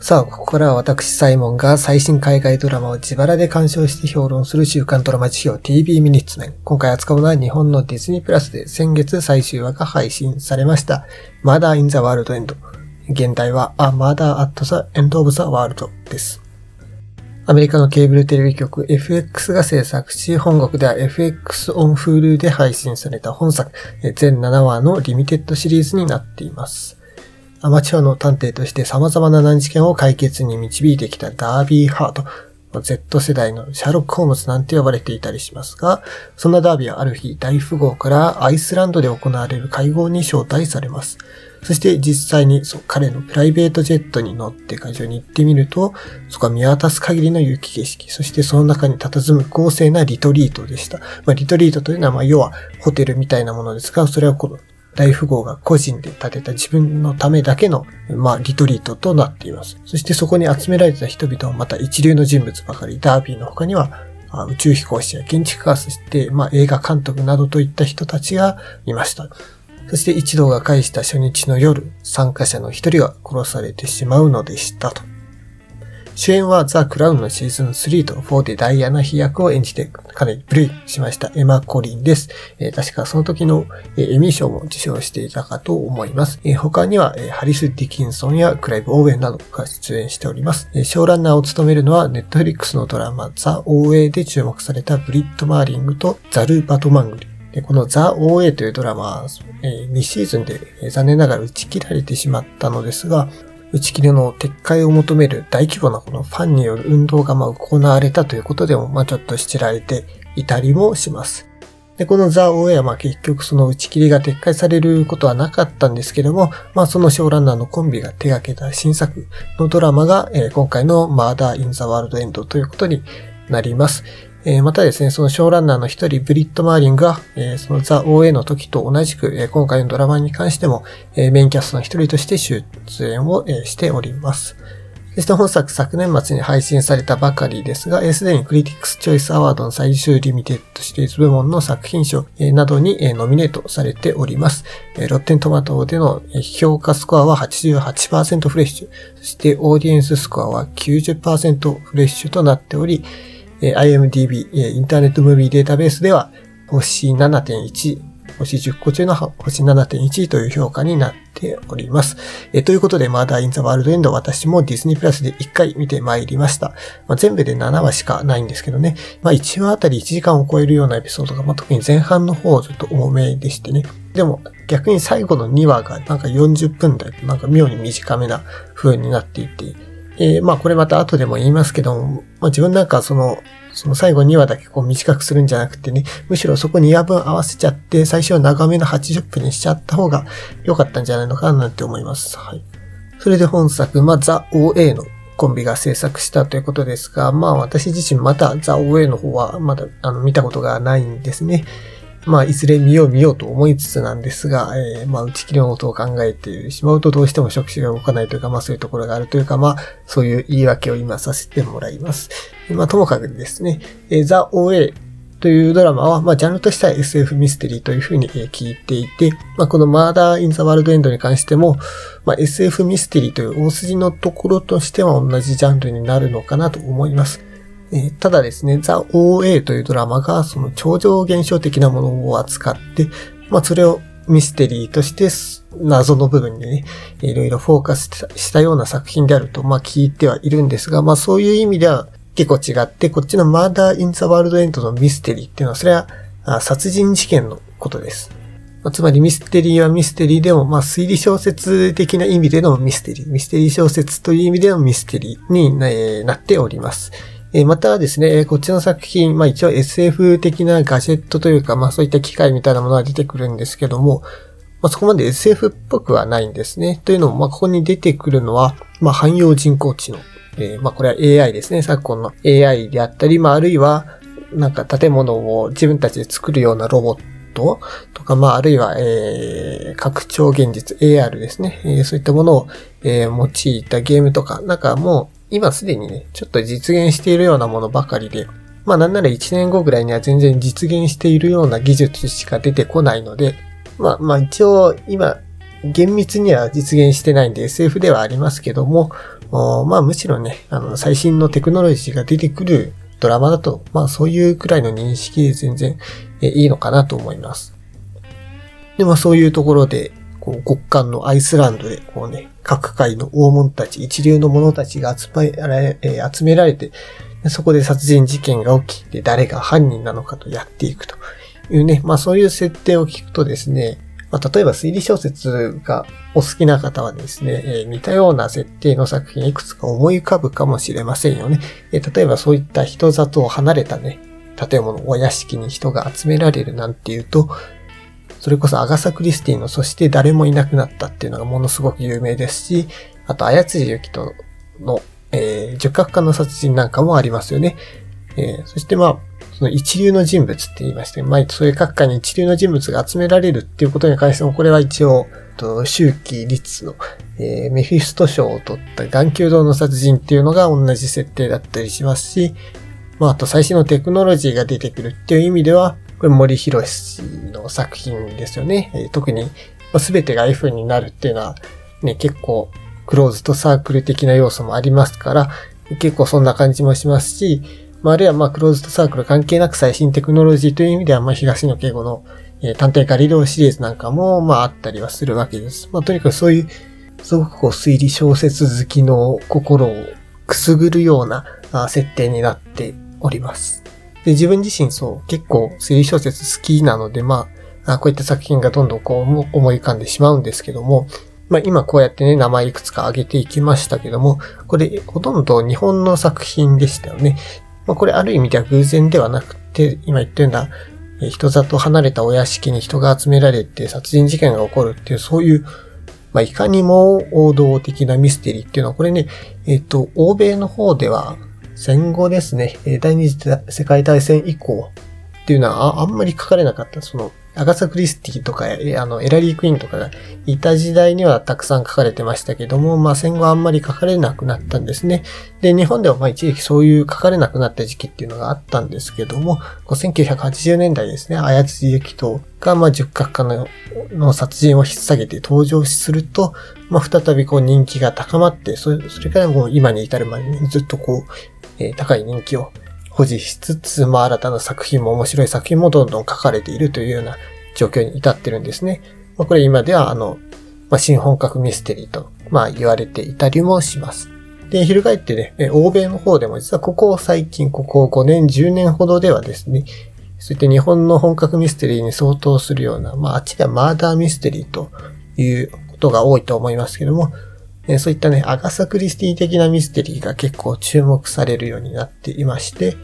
さあ、ここからは私、サイモンが最新海外ドラマを自腹で鑑賞して評論する週刊ドラマ辞表 TV ミニッツメン。今回扱うのは日本のディズニープラスで先月最終話が配信されました。Murder in the World End。現代は A Murder at the End of the World です。アメリカのケーブルテレビ局 FX が制作し、本国では FX on Hulu で配信された本作、全7話のリミテッドシリーズになっています。アマチュアの探偵として様々な難事件を解決に導いてきたダービーハート。Z 世代のシャーロック・ホームズなんて呼ばれていたりしますが、そんなダービーはある日大富豪からアイスランドで行われる会合に招待されます。そして実際に彼のプライベートジェットに乗って会場に行ってみると、そこは見渡す限りの雪景色、そしてその中に佇む豪勢なリトリートでした。まあ、リトリートというのは、まあ、要はホテルみたいなものですが、それはこの大富豪が個人で建てた自分のためだけの、まあ、リトリートとなっています。そしてそこに集められた人々はまた一流の人物ばかり、ダービーの他には、宇宙飛行士や建築家、そして、まあ、映画監督などといった人たちがいました。そして一同が返した初日の夜、参加者の一人が殺されてしまうのでしたと。主演はザ・クラウンのシーズン3と4でダイアナ飛役を演じてかなりブレイしましたエマ・コリンです。えー、確かその時の、えー、エミー賞も受賞していたかと思います。えー、他には、えハリス・ディキンソンやクライブ・オーウェンなどが出演しております。えショーランナーを務めるのはネットフリックスのドラマザ・オーウェイで注目されたブリット・マーリングとザル・バトマングリ。でこのザ・オーエイというドラマ、えー、2シーズンで、えー、残念ながら打ち切られてしまったのですが、打ち切りの撤回を求める大規模なこのファンによる運動がまあ行われたということでもまあちょっと知られていたりもします。で、このザ・オーエアは結局その打ち切りが撤回されることはなかったんですけども、まあそのショーランナーのコンビが手掛けた新作のドラマが、えー、今回のマーダー・イン・ザ・ワールド・エンドということになります。えー、またですね、そのショーランナーの一人、ブリット・マーリングが、えー、そのザ・ OA の時と同じく、えー、今回のドラマに関しても、えメインキャストの一人として出演を、えしております。そして本作昨年末に配信されたばかりですが、すでにクリティックスチョイスアワードの最終リミテッドシリーズ部門の作品賞などにノミネートされております。ロッテントマトでの評価スコアは88%フレッシュ、そしてオーディエンススコアは90%フレッシュとなっており、IMDB、インターネットムービーデータベースでは、星7.1、星10個中の星7.1という評価になっております。えということで、マーダー・イン・ザ・ワールド・エンド私もディズニープラスで1回見てまいりました。まあ、全部で7話しかないんですけどね。まあ、1話あたり1時間を超えるようなエピソードが、まあ、特に前半の方ちょっと重めでしてね。でも逆に最後の2話がなんか40分台、なんか妙に短めな風になっていて、えー、まあこれまた後でも言いますけども、まあ自分なんかその、その最後2話だけこう短くするんじゃなくてね、むしろそこ2話分合わせちゃって、最初は長めの80分にしちゃった方が良かったんじゃないのかななんて思います。はい。それで本作、まあザ・ OA のコンビが制作したということですが、まあ私自身またザ・ OA の方はまだあの見たことがないんですね。まあ、いずれ見よう見ようと思いつつなんですが、えー、まあ、打ち切りのことを考えてしまうとどうしても触手が動かないというか、まあ、そういうところがあるというか、まあ、そういう言い訳を今させてもらいます。まあ、ともかくですね、えー、ザ・オーエというドラマは、まあ、ジャンルとしては SF ミステリーというふうに聞いていて、まあ、このマーダー・イン・ザ・ワールド・エンドに関しても、まあ、SF ミステリーという大筋のところとしては同じジャンルになるのかなと思います。えー、ただですね、ザ・ OA というドラマがその超常現象的なものを扱って、まあそれをミステリーとして謎の部分にね、いろいろフォーカスしたような作品であると、まあ聞いてはいるんですが、まあそういう意味では結構違って、こっちのマーダー・イン・ザ・ワールド・エンドのミステリーっていうのは、それは殺人事件のことです。まあ、つまりミステリーはミステリーでも、まあ推理小説的な意味でのミステリー、ミステリー小説という意味でのミステリーになっております。えまたですね、こっちの作品、まあ一応 SF 的なガジェットというか、まあそういった機械みたいなものが出てくるんですけども、まあそこまで SF っぽくはないんですね。というのも、まあここに出てくるのは、まあ汎用人工知能。えー、まあこれは AI ですね。昨今の AI であったり、まああるいは、なんか建物を自分たちで作るようなロボットとか、まああるいは、えー、拡張現実 AR ですね。えー、そういったものを、えー、用いたゲームとか、なんかもう今すでにね、ちょっと実現しているようなものばかりで、まあなんなら1年後ぐらいには全然実現しているような技術しか出てこないので、まあまあ一応今厳密には実現してないんで SF ではありますけども、まあむしろね、あの、最新のテクノロジーが出てくるドラマだと、まあそういうくらいの認識で全然いいのかなと思います。で、まあそういうところで、こう、極寒のアイスランドで、こうね、各界の大物たち、一流の者たちが集められ、え、集められて、そこで殺人事件が起きて、誰が犯人なのかとやっていくというね、まあそういう設定を聞くとですね、まあ、例えば推理小説がお好きな方はですね、えー、似たような設定の作品いくつか思い浮かぶかもしれませんよね。えー、例えばそういった人里を離れたね、建物、お屋敷に人が集められるなんていうと、それこそアガサ・クリスティのそして誰もいなくなったっていうのがものすごく有名ですし、あと、あやつじゆきとの、えー、十角化の殺人なんかもありますよね。えー、そしてまあ、その一流の人物って言いまして、まあ、そういう各界に一流の人物が集められるっていうことに関しても、これは一応、と周期律の、えー、メフィスト賞を取った眼球堂の殺人っていうのが同じ設定だったりしますし、まあ、あと最新のテクノロジーが出てくるっていう意味では、これ森博の作品ですよね。えー、特に、すべてが F になるっていうのは、ね、結構、クローズとサークル的な要素もありますから、結構そんな感じもしますし、まあ、あるいはまあ、クローズドサークル関係なく最新テクノロジーという意味では、まあ、東野敬吾の、えー、探偵ガリレオシリーズなんかも、まあ、あったりはするわけです。まあ、とにかくそういう、すごくこう、推理小説好きの心をくすぐるような設定になっております。で、自分自身そう、結構推理小説好きなので、まあ、こういった作品がどんどんこう思い浮かんでしまうんですけども、まあ今こうやってね、名前いくつか挙げていきましたけども、これほとんど日本の作品でしたよね。まあ、これある意味では偶然ではなくて、今言ったような、人里離れたお屋敷に人が集められて殺人事件が起こるっていう、そういう、まあ、いかにも王道的なミステリーっていうのは、これね、えっ、と、欧米の方では戦後ですね、第二次世界大戦以降っていうのはあんまり書かれなかった。その、アガサ・クリスティとか、あの、エラリー・クイーンとかがいた時代にはたくさん書かれてましたけども、まあ戦後あんまり書かれなくなったんですね。で、日本ではまあ一時期そういう書かれなくなった時期っていうのがあったんですけども、1980年代ですね、綾辻ゆきとが、まあ十角化のの殺人を引っ提げて登場すると、まあ再びこう人気が高まって、それそれからもう今に至るまでにずっとこう、えー、高い人気を保持しつつ、まあ新たな作品も面白い作品もどんどん書かれているというような状況に至ってるんですね。まあ、これ今ではあの、まあ、新本格ミステリーと、まあ言われていたりもします。で、翻ってね、欧米の方でも実はここ最近、ここ5年、10年ほどではですね、そういった日本の本格ミステリーに相当するような、まああっちではマーダーミステリーということが多いと思いますけども、そういったね、アガサ・クリスティ的なミステリーが結構注目されるようになっていまして、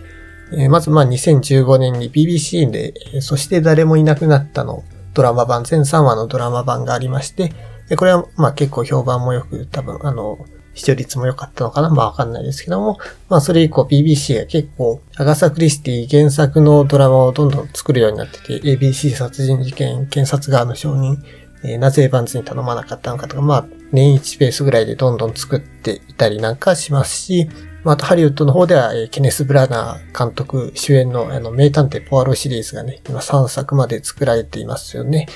え、まずまあ2015年に BBC で、そして誰もいなくなったのドラマ版、全3話のドラマ版がありまして、これはまあ結構評判もよく、多分あの、視聴率も良かったのかな？まあわかんないですけども、まあそれ以降 BBC が結構、アガサ・クリスティ原作のドラマをどんどん作るようになってて、ABC 殺人事件、検察側の承認、え、なぜエヴァンズに頼まなかったのかとか、まあ年1ペースぐらいでどんどん作っていたりなんかしますし、まあ、とハリウッドの方では、えー、ケネス・ブラナー監督主演のあの名探偵ポアロシリーズがね、今3作まで作られていますよね。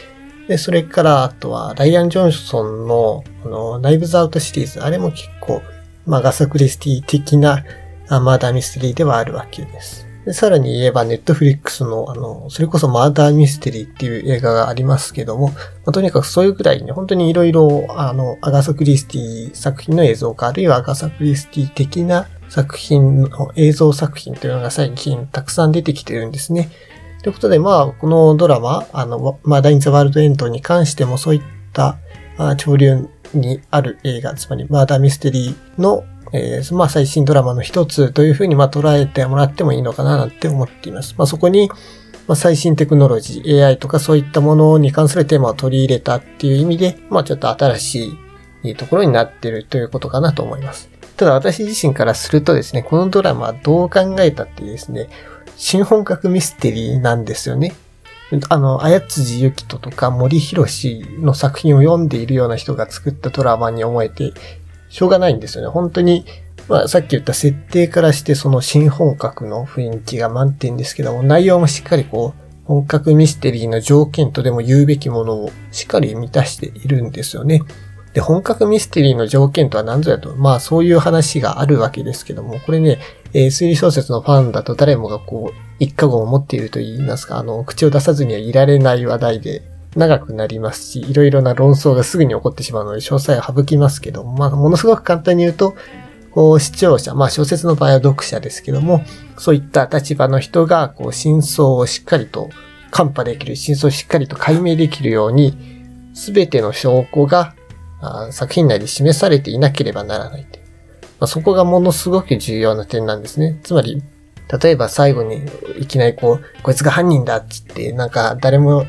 で、それから、あとは、ライアン・ジョンソンの、あの、ナイブズ・アウトシリーズ。あれも結構、まあ、アガサ・クリスティ的な、マーダーミステリーではあるわけです。で、さらに言えば、ネットフリックスの、あの、それこそマーダーミステリーっていう映画がありますけども、まあ、とにかくそういうくらいね、本当に色々、あの、アガサ・クリスティ作品の映像か、あるいはアガサ・クリスティ的な作品の映像作品というのが最近たくさん出てきてるんですね。ということで、まあ、このドラマ、あの、まあ、マーダーインザワールドエンドに関してもそういった、まあ、潮流にある映画、つまりマーダーミステリーの、えー、まあ、最新ドラマの一つというふうに、まあ、捉えてもらってもいいのかななんて思っています。まあ、そこに、まあ、最新テクノロジー、AI とかそういったものに関するテーマを取り入れたっていう意味で、まあ、ちょっと新しいところになっているということかなと思います。ただ私自身からするとですね、このドラマどう考えたってですね、新本格ミステリーなんですよね。あの、あやつじゆきととか森博の作品を読んでいるような人が作ったドラマに思えて、しょうがないんですよね。本当に、まあさっき言った設定からしてその新本格の雰囲気が満点ですけども、内容もしっかりこう、本格ミステリーの条件とでも言うべきものをしっかり満たしているんですよね。で、本格ミステリーの条件とは何ぞやと、まあそういう話があるわけですけども、これね、えー、推理小説のファンだと誰もがこう、一過言を持っていると言いますか、あの、口を出さずにはいられない話題で、長くなりますし、いろいろな論争がすぐに起こってしまうので、詳細は省きますけども、まあ、ものすごく簡単に言うと、こう、視聴者、まあ、小説の場合は読者ですけども、そういった立場の人が、こう、真相をしっかりと、看破できる、真相をしっかりと解明できるように、すべての証拠が作品内で示されていなければならないまあ、そこがものすごく重要な点なんですね。つまり、例えば最後にいきなりこう、こいつが犯人だっつって、なんか誰も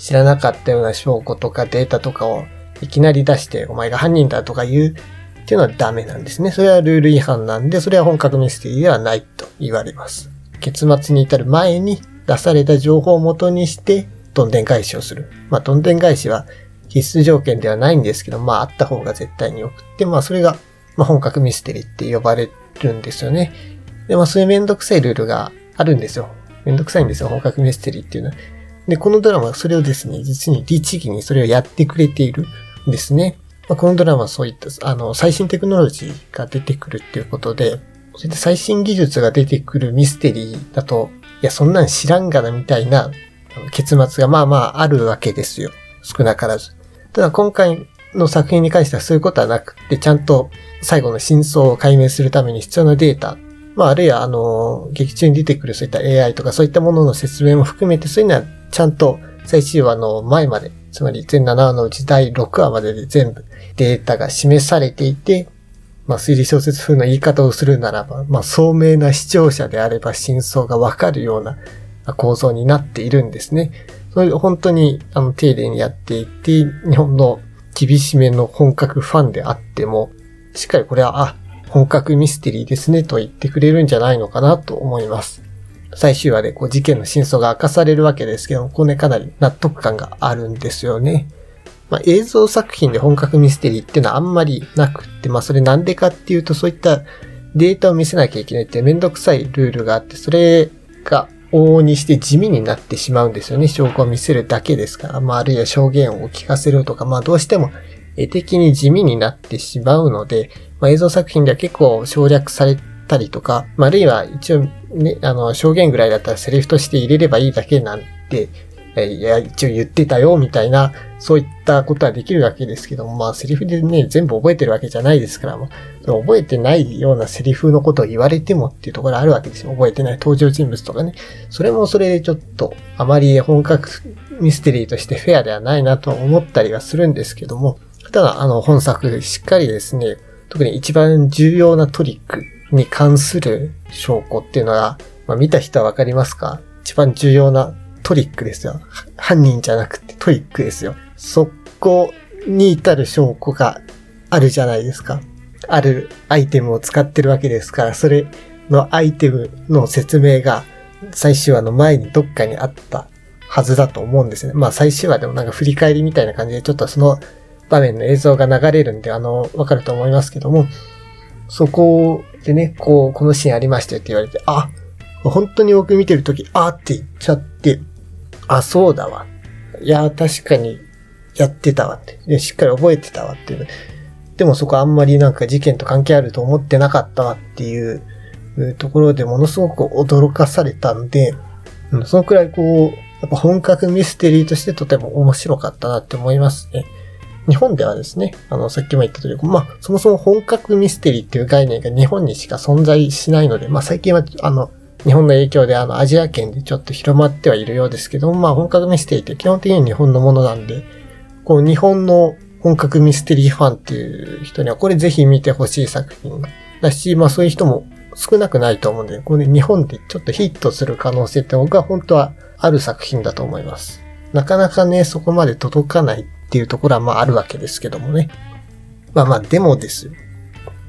知らなかったような証拠とかデータとかをいきなり出して、お前が犯人だとか言うっていうのはダメなんですね。それはルール違反なんで、それは本格ミステリーではないと言われます。結末に至る前に出された情報を元にして、どんでん返しをする。まあ、どんでん返しは必須条件ではないんですけど、まあ、あった方が絶対に良くって、まあ、それが、まあ、本格ミステリーって呼ばれるんですよね。で、まあ、そういうめんどくさいルールがあるんですよ。めんどくさいんですよ、本格ミステリーっていうのは。で、このドラマはそれをですね、実に律儀にそれをやってくれているんですね。まあ、このドラマはそういった、あの、最新テクノロジーが出てくるっていうことで、それで最新技術が出てくるミステリーだと、いや、そんなん知らんがなみたいな結末がまあまああるわけですよ。少なからず。ただ今回の作品に関してはそういうことはなくて、ちゃんと最後の真相を解明するために必要なデータ、まああるいはあの、劇中に出てくるそういった AI とかそういったものの説明も含めて、そういうのはちゃんと最終話の前まで、つまり全7話のうち第6話までで全部データが示されていて、まあ推理小説風の言い方をするならば、まあ聡明な視聴者であれば真相がわかるような構造になっているんですね。それ本当にあの丁寧にやっていて、日本の厳しめの本格ファンであっても、しっかりこれは、あ、本格ミステリーですねと言ってくれるんじゃないのかなと思います。最終話でこう事件の真相が明かされるわけですけども、これねかなり納得感があるんですよね。まあ、映像作品で本格ミステリーっていうのはあんまりなくって、まあそれなんでかっていうとそういったデータを見せなきゃいけないってめんどくさいルールがあって、それが往々にして地味になってしまうんですよね。証拠を見せるだけですから。まあ、あるいは証言を聞かせるとか、まあ、どうしても絵的に地味になってしまうので、まあ、映像作品では結構省略されたりとか、まあ、あるいは一応ね、あの、証言ぐらいだったらセリフとして入れればいいだけなんて、いや、一応言ってたよ、みたいな、そういったことはできるわけですけども、まあ、セリフでね、全部覚えてるわけじゃないですから、まあ、覚えてないようなセリフのことを言われてもっていうところあるわけですよ。覚えてない登場人物とかね。それもそれでちょっと、あまり本格ミステリーとしてフェアではないなと思ったりはするんですけども、ただ、あの、本作、しっかりですね、特に一番重要なトリックに関する証拠っていうのが、まあ、見た人はわかりますか？一番重要なトリックですよ。犯人じゃなくてトリックですよ。そこに至る証拠があるじゃないですか。あるアイテムを使ってるわけですから、それのアイテムの説明が最終話の前にどっかにあったはずだと思うんですね。まあ最終話でもなんか振り返りみたいな感じでちょっとその場面の映像が流れるんで、あの、わかると思いますけども、そこでね、こう、このシーンありましたよって言われて、あ、本当に僕見てるとき、あって言っちゃって、あ、そうだわ。いや、確かにやってたわって。で、しっかり覚えてたわっていう。でもそこあんまりなんか事件と関係あると思ってなかったわっていうところでものすごく驚かされたんで、うん、そのくらいこう、やっぱ本格ミステリーとしてとても面白かったなって思いますね。日本ではですね、あの、さっきも言った通り、まあ、そもそも本格ミステリーっていう概念が日本にしか存在しないので、まあ、最近は、あの、日本の影響であのアジア圏でちょっと広まってはいるようですけどまあ本格ミステリーって基本的に日本のものなんで、こう日本の本格ミステリーファンっていう人にはこれぜひ見てほしい作品だし、まあそういう人も少なくないと思うんで、これ日本でちょっとヒットする可能性って僕は本当はある作品だと思います。なかなかね、そこまで届かないっていうところはまああるわけですけどもね。まあまあでもですよ。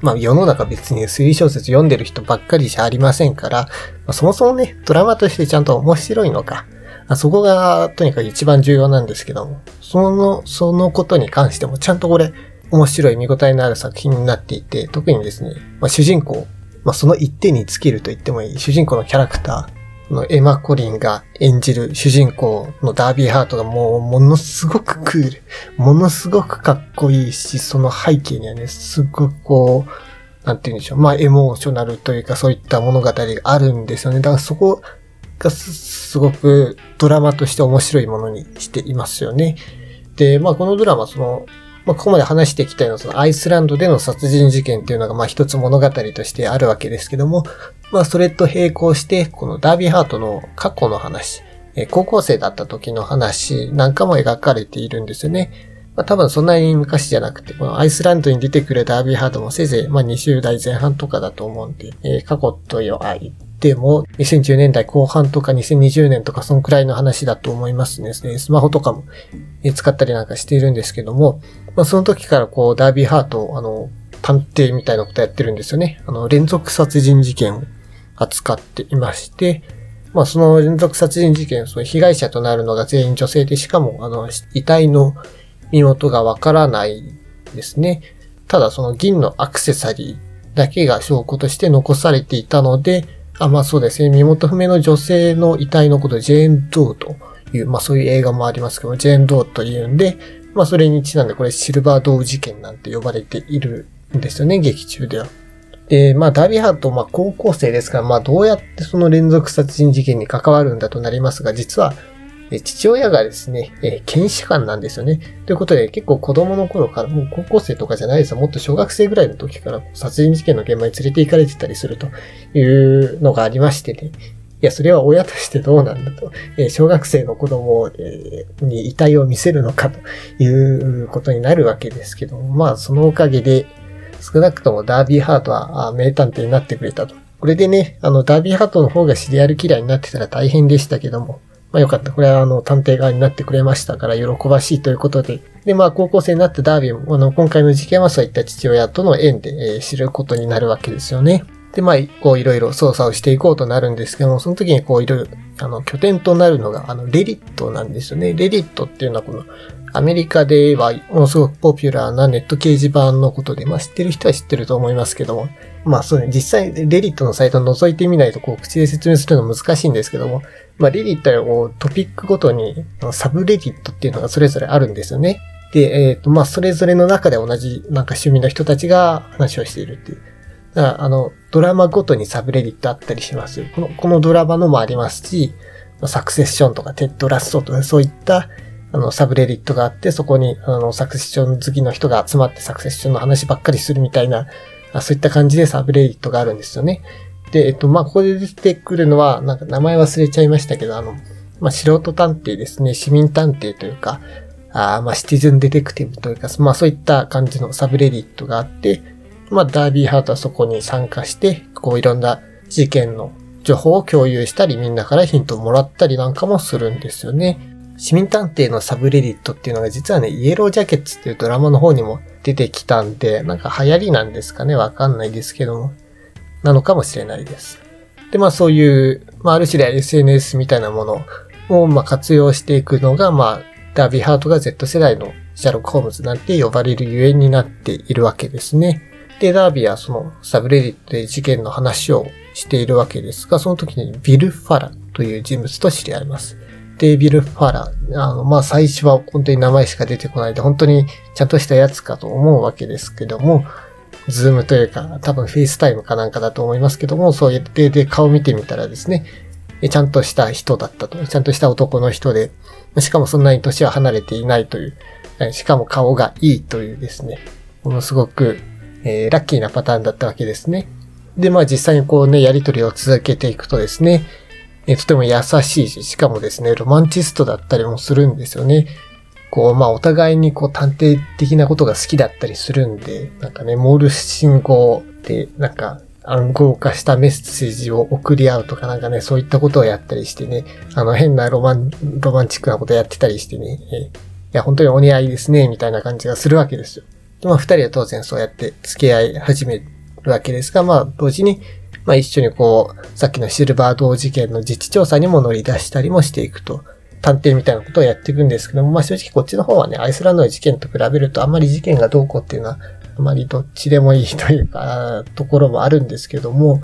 まあ世の中別に推理小説読んでる人ばっかりじゃありませんから、まあ、そもそもね、ドラマとしてちゃんと面白いのか、あそこがとにかく一番重要なんですけども、その、そのことに関してもちゃんとこれ面白い見応えのある作品になっていて、特にですね、まあ、主人公、まあ、その一点に尽きると言ってもいい主人公のキャラクター、のエマ・コリンが演じる主人公のダービーハートがもうものすごくクール、ものすごくかっこいいし、その背景にはね、すごくこう、なんて言うんでしょう。まあ、エモーショナルというかそういった物語があるんですよね。だからそこがすごくドラマとして面白いものにしていますよね。で、まあ、このドラマ、その、まあ、ここまで話してきたような、そのアイスランドでの殺人事件っていうのが、まあ、一つ物語としてあるわけですけども、まあ、それと並行して、このダービーハートの過去の話、え高校生だった時の話なんかも描かれているんですよね。まあ、多分そんなに昔じゃなくて、このアイスランドに出てくるダービーハートもせいぜい、まあ、20代前半とかだと思うんで、えー、過去と言っても、2010年代後半とか2020年とかそのくらいの話だと思いますね。スマホとかも使ったりなんかしているんですけども、まあ、その時からこう、ダービーハート、あの、探偵みたいなことやってるんですよね。あの、連続殺人事件を扱っていまして、まあその連続殺人事件、その被害者となるのが全員女性で、しかもあの、遺体の身元がわからないですね。ただその銀のアクセサリーだけが証拠として残されていたので、あ、まあそうですね、身元不明の女性の遺体のことジェーン・ドーという、まあそういう映画もありますけど、ジェーン・ドーというんで、まあそれにちなんでこれシルバードー事件なんて呼ばれているんですよね、劇中では。で、まあ、ダビハート、まあ、高校生ですから、まあ、どうやってその連続殺人事件に関わるんだとなりますが、実は、父親がですね、えー、検視官なんですよね。ということで、結構子供の頃から、もう高校生とかじゃないですよ。もっと小学生ぐらいの時から殺人事件の現場に連れて行かれてたりするというのがありましてね。いや、それは親としてどうなんだと。えー、小学生の子供、えー、に遺体を見せるのかということになるわけですけども、まあ、そのおかげで、少なくともダービーハートは名探偵になってくれたと。これでね、あの、ダービーハートの方がシリアルキラーになってたら大変でしたけども、まあよかった。これはあの、探偵側になってくれましたから喜ばしいということで。で、まあ高校生になったダービーも、あの、今回の事件はそういった父親との縁で、えー、知ることになるわけですよね。で、まあ、こういろいろ操作をしていこうとなるんですけども、その時にこういろいろ、あの、拠点となるのが、あの、レリットなんですよね。レリットっていうのはこの、アメリカではものすごくポピュラーなネット掲示板のことで、まあ知ってる人は知ってると思いますけども、まあそうね、実際レリットのサイトを覗いてみないとこう口で説明するの難しいんですけども、まあレリットはこうトピックごとにサブレディットっていうのがそれぞれあるんですよね。で、えっ、ー、と、まあそれぞれの中で同じなんか趣味の人たちが話をしているっていう。だからあの、ドラマごとにサブレディットあったりします。この、このドラマのもありますし、サクセッションとかテッドラッソとかそういったあの、サブレディットがあって、そこに、あの、サクセッション好きの人が集まってサクセッションの話ばっかりするみたいな、そういった感じでサブレディットがあるんですよね。で、えっと、まあ、ここで出てくるのは、なんか名前忘れちゃいましたけど、あの、まあ、素人探偵ですね、市民探偵というか、あまあ、 citizen detective というか、まあ、そういった感じのサブレディットがあって、まあ、ダービーハートはそこに参加して、こういろんな事件の情報を共有したり、みんなからヒントをもらったりなんかもするんですよね。市民探偵のサブレディットっていうのが実はね、イエロージャケッツっていうドラマの方にも出てきたんで、なんか流行りなんですかねわかんないですけども。なのかもしれないです。で、まあそういう、まあある種で SNS みたいなものをまあ活用していくのが、まあダービーハートが Z 世代のシャーロック・ホームズなんて呼ばれるゆえになっているわけですね。で、ダービーはそのサブレディットで事件の話をしているわけですが、その時にビル・ファラという人物と知り合います。で、ビル・ファラ。あの、まあ、最初は本当に名前しか出てこないで、本当にちゃんとしたやつかと思うわけですけども、ズームというか、多分フェイスタイムかなんかだと思いますけども、そうやってで顔見てみたらですね、ちゃんとした人だったと。ちゃんとした男の人で、しかもそんなに年は離れていないという、しかも顔がいいというですね、ものすごく、えー、ラッキーなパターンだったわけですね。で、まあ実際にこうね、やりとりを続けていくとですね、えとても優しいし、しかもですね、ロマンチストだったりもするんですよね。こう、まあ、お互いにこう、探偵的なことが好きだったりするんで、なんかね、モール信号で、なんか、暗号化したメッセージを送り合うとかなんかね、そういったことをやったりしてね、あの、変なロマン、ロマンチックなことやってたりしてね、えいや、本当にお似合いですね、みたいな感じがするわけですよ。で、まあ、二人は当然そうやって付き合い始めるわけですが、まあ、同時に、まあ一緒にこう、さっきのシルバー道事件の自治調査にも乗り出したりもしていくと、探偵みたいなことをやっていくんですけども、まあ正直こっちの方はね、アイスランドの事件と比べるとあんまり事件がどうこうっていうのは、あまりどっちでもいいというか、ところもあるんですけども、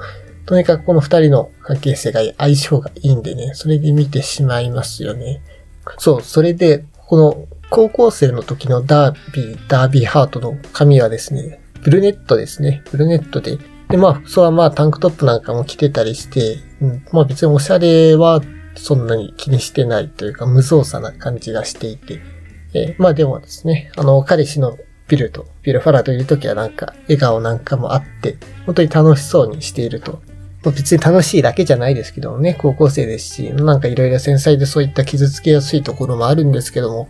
とにかくこの二人の関係性が相性がいいんでね、それで見てしまいますよね。そう、それで、この高校生の時のダービー、ダービーハートの髪はですね、ブルネットですね。ブルネットで。で、まあ、服装はまあタンクトップなんかも着てたりして、うん、まあ別におしゃれはそんなに気にしてないというか無造作な感じがしていて、えー、まあでもですね、あの、彼氏のビルと、ビルファラといるときはなんか、笑顔なんかもあって、本当に楽しそうにしていると。まあ別に楽しいだけじゃないですけどもね、高校生ですし、なんかいろいろ繊細でそういった傷つけやすいところもあるんですけども、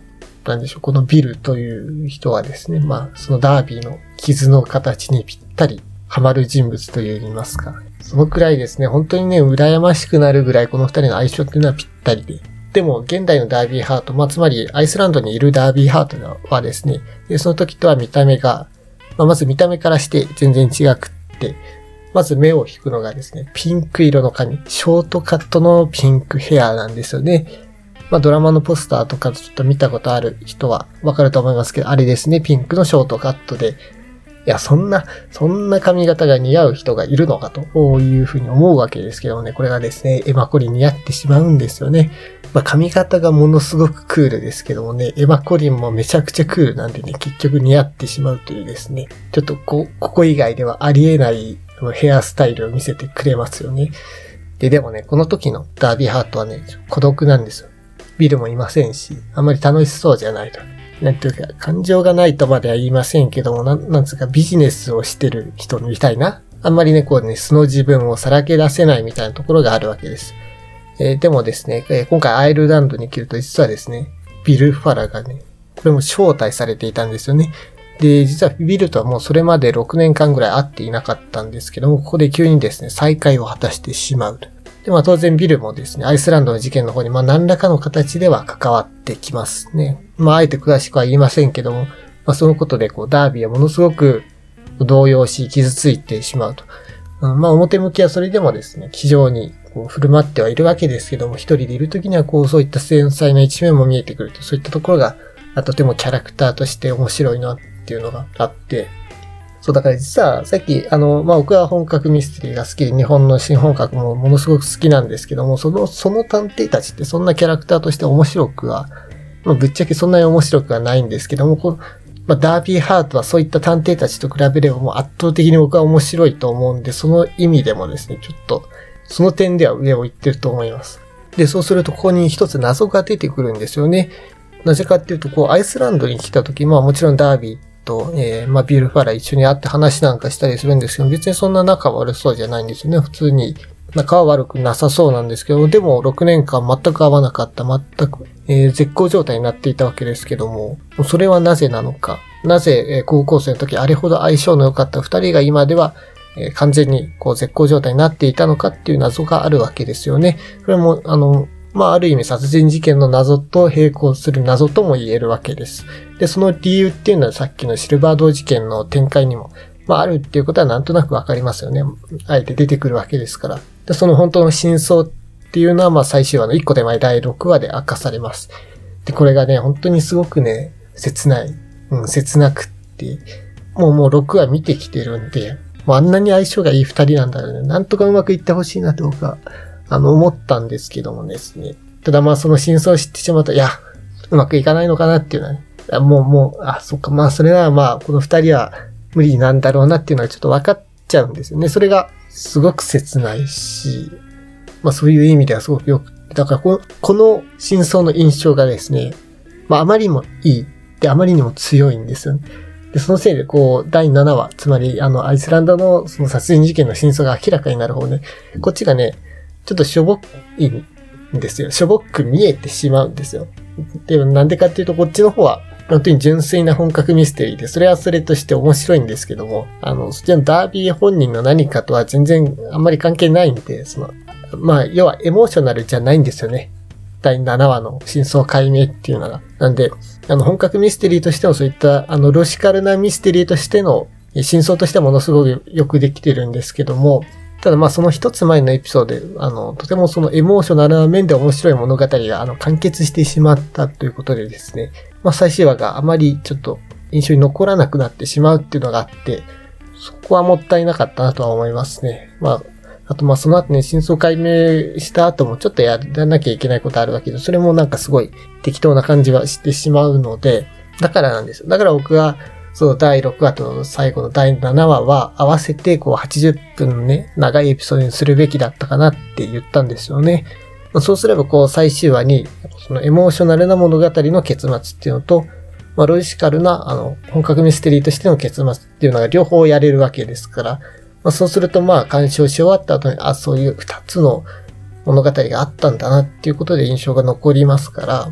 なんでしょう、このビルという人はですね、まあ、そのダービーの傷の形にぴったりハマる人物と言いますか。そのくらいですね、本当にね、羨ましくなるぐらいこの二人の相性っていうのはぴったりで。でも、現代のダービーハート、まあ、つまり、アイスランドにいるダービーハートはですね、でその時とは見た目が、まあ、まず見た目からして全然違くって、まず目を引くのがですね、ピンク色の髪、ショートカットのピンクヘアなんですよね。まあ、ドラマのポスターとかちょっと見たことある人はわかると思いますけど、あれですね、ピンクのショートカットで、いや、そんな、そんな髪型が似合う人がいるのかというふうに思うわけですけどね、これがですね、エマコリン似合ってしまうんですよね。まあ、髪型がものすごくクールですけどもね、エマコリンもめちゃくちゃクールなんでね、結局似合ってしまうというですね、ちょっとこ、ここ以外ではありえないヘアスタイルを見せてくれますよね。で、でもね、この時のダービーハートはね、孤独なんですよ。ビルもいませんし、あんまり楽しそうじゃないと。なんていうか、感情がないとまでは言いませんけども、なん、なんつうかビジネスをしてる人みたいな、あんまりね、こうね、素の自分をさらけ出せないみたいなところがあるわけです。えー、でもですね、えー、今回アイルランドに来ると実はですね、ビル・ファラがね、これも招待されていたんですよね。で、実はビルとはもうそれまで6年間ぐらい会っていなかったんですけども、ここで急にですね、再会を果たしてしまうと。で、まあ当然ビルもですね、アイスランドの事件の方にまあ何らかの形では関わってきますね。まああえて詳しくは言いませんけども、まあそのことでこうダービーはものすごく動揺し傷ついてしまうと。うん、まあ表向きはそれでもですね、非常にこう振る舞ってはいるわけですけども、一人でいる時にはこうそういった繊細な一面も見えてくると、そういったところがとてもキャラクターとして面白いなっていうのがあって、そう、だから実はさっき、あの、まあ、僕は本格ミステリーが好きで、日本の新本格もものすごく好きなんですけども、その、その探偵たちってそんなキャラクターとして面白くは、まあ、ぶっちゃけそんなに面白くはないんですけども、この、まあ、ダービーハートはそういった探偵たちと比べればもう圧倒的に僕は面白いと思うんで、その意味でもですね、ちょっと、その点では上を行ってると思います。で、そうするとここに一つ謎が出てくるんですよね。なぜかっていうと、こう、アイスランドに来た時、まあもちろんダービーと、えー、まあ、ビールファラ一緒に会って話なんかしたりするんですけど、別にそんな仲悪そうじゃないんですよね。普通に仲は悪くなさそうなんですけど、でも6年間全く会わなかった、全く、えー、絶好状態になっていたわけですけども、それはなぜなのか。なぜ、えー、高校生の時あれほど相性の良かった二人が今では、えー、完全にこう絶好状態になっていたのかっていう謎があるわけですよね。これも、あの、まあ、ある意味殺人事件の謎と並行する謎とも言えるわけです。で、その理由っていうのはさっきのシルバード事件の展開にも、まあ、あるっていうことはなんとなくわかりますよね。あえて出てくるわけですから。で、その本当の真相っていうのは、まあ、最終話の1個手前第6話で明かされます。で、これがね、本当にすごくね、切ない。うん、切なくって、もうもう6話見てきてるんで、もうあんなに相性がいい二人なんだよね。なんとかうまくいってほしいなって僕はあの、思ったんですけどもですね。ただまあその真相を知ってしまうと、いや、うまくいかないのかなっていうのはね。もう、もう、あ、そっか、まあそれならまあ、この二人は無理なんだろうなっていうのはちょっと分かっちゃうんですよね。それがすごく切ないし、まあそういう意味ではすごくよく、だからこの、この真相の印象がですね、まああまりにもいい。で、あまりにも強いんですよね。で、そのせいで、こう、第7話、つまり、あの、アイスランドのその殺人事件の真相が明らかになる方ね、こっちがね、ちょっとしょぼいんですよ。しょぼく見えてしまうんですよ。でもなんでかっていうと、こっちの方は、本当に純粋な本格ミステリーで、それはそれとして面白いんですけども、あの、そっちのダービー本人の何かとは全然あんまり関係ないんで、その、まあ、要はエモーショナルじゃないんですよね。第7話の真相解明っていうのが。なんで、あの、本格ミステリーとしてもそういった、あの、ロシカルなミステリーとしての真相としてはものすごくよくできてるんですけども、ただまあその一つ前のエピソードで、あの、とてもそのエモーショナルな面で面白い物語が、あの、完結してしまったということでですね、まあ最終話があまりちょっと印象に残らなくなってしまうっていうのがあって、そこはもったいなかったなとは思いますね。まあ、あとまあその後ね、真相解明した後もちょっとやらなきゃいけないことあるわけで、それもなんかすごい適当な感じはしてしまうので、だからなんですよ。だから僕は、その第6話と最後の第7話は合わせてこう80分のね、長いエピソードにするべきだったかなって言ったんですよね。そうすればこう最終話に、そのエモーショナルな物語の結末っていうのと、まあ、ロジカルな、あの、本格ミステリーとしての結末っていうのが両方やれるわけですから、まあ、そうするとまあ鑑賞し終わった後に、あ、そういう二つの物語があったんだなっていうことで印象が残りますから、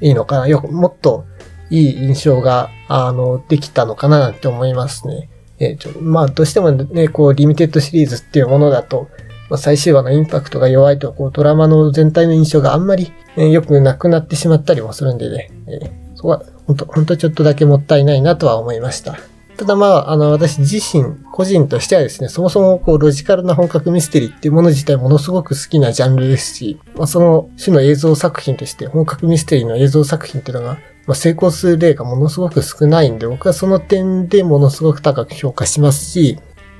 いいのかな？よく、もっといい印象が、あの、できたのかななんて思いますね。えー、ちょまあ、どうしてもね、こう、リミテッドシリーズっていうものだと、まあ、最終話のインパクトが弱いと、こう、ドラマの全体の印象があんまり、ね、良くなくなってしまったりもするんでね、えー、そこは、ほんと、ほんとちょっとだけもったいないなとは思いました。ただまあ、あの、私自身、個人としてはですね、そもそもこう、ロジカルな本格ミステリーっていうもの自体ものすごく好きなジャンルですし、まあ、その種の映像作品として、本格ミステリーの映像作品っていうのが、まあ、成功する例がものすごく少ないんで、僕はその点でものすごく高く評価しますし、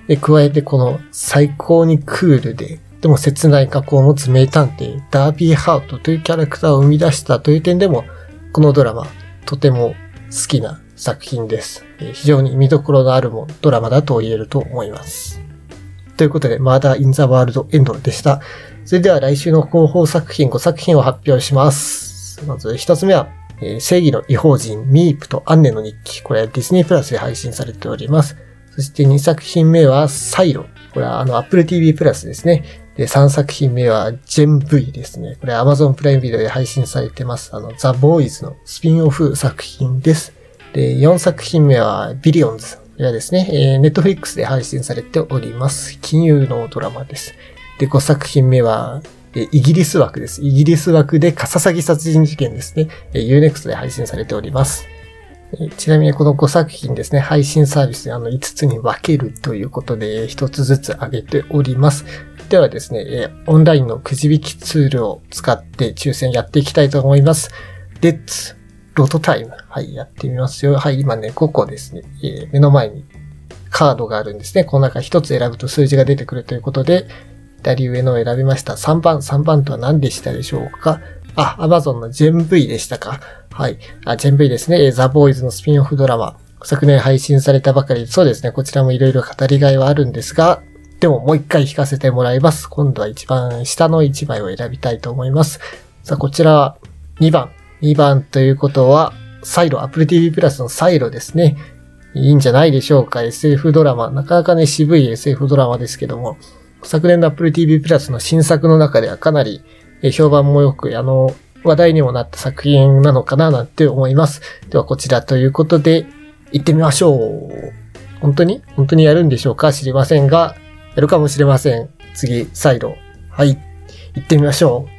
で、加えてこの最高にクールで、でも切ない過去を持つ名探偵、ダービー・ハートというキャラクターを生み出したという点でも、このドラマ、とても好きな作品です。非常に見どころのあるもドラマだと言えると思います。ということで、マーダー・イン・ザ・ワールド・エンドでした。それでは来週の広報作品5作品を発表します。まず一つ目は、えー、正義の違法人、ミープとアンネの日記。これはディズニープラスで配信されております。そして2作品目は、サイロ。これはあの、Apple TV プラスですね。で、3作品目は、ジェン V ですね。これ Amazon プライムビデオで配信されてます。あの、ザ・ボーイズのスピンオフ作品です。で、4作品目は、ビリオンズ。これはですね、えー、ネットフリックスで配信されております。金融のドラマです。で、5作品目は、えイギリス枠です。イギリス枠でカササギ殺人事件ですね。え U-NEXT で配信されております。ちなみにこの5作品ですね、配信サービスであの5つに分けるということで1つずつ上げております。ではですね、えオンラインのくじ引きツールを使って抽選やっていきたいと思います。レッツロトタイム。はい、やってみますよ。はい、今ね、5個ですね、え、目の前にカードがあるんですね。この中1つ選ぶと数字が出てくるということで、左上のを選びました。3番、3番とは何でしたでしょうか？あ、Amazon のジェン V でしたか？はい。あ、ジェン V ですね。ザ・ボーイズのスピンオフドラマ。昨年配信されたばかりで、そうですね。こちらもいろいろ語りがいはあるんですが、でももう一回弾かせてもらいます。今度は一番下の1枚を選びたいと思います。さあ、こちらは2番。2番ということは、サイロ、Apple TV プラスのサイロですね。いいんじゃないでしょうか？SF ドラマ。なかなかね、渋い SF ドラマですけども、昨年の Apple TV プラスの新作の中ではかなり評判も良く、あの、話題にもなった作品なのかななんて思います。ではこちらということで、行ってみましょう。本当に？本当にやるんでしょうか？知りませんが、やるかもしれません。次、サイロ。はい。行ってみましょう。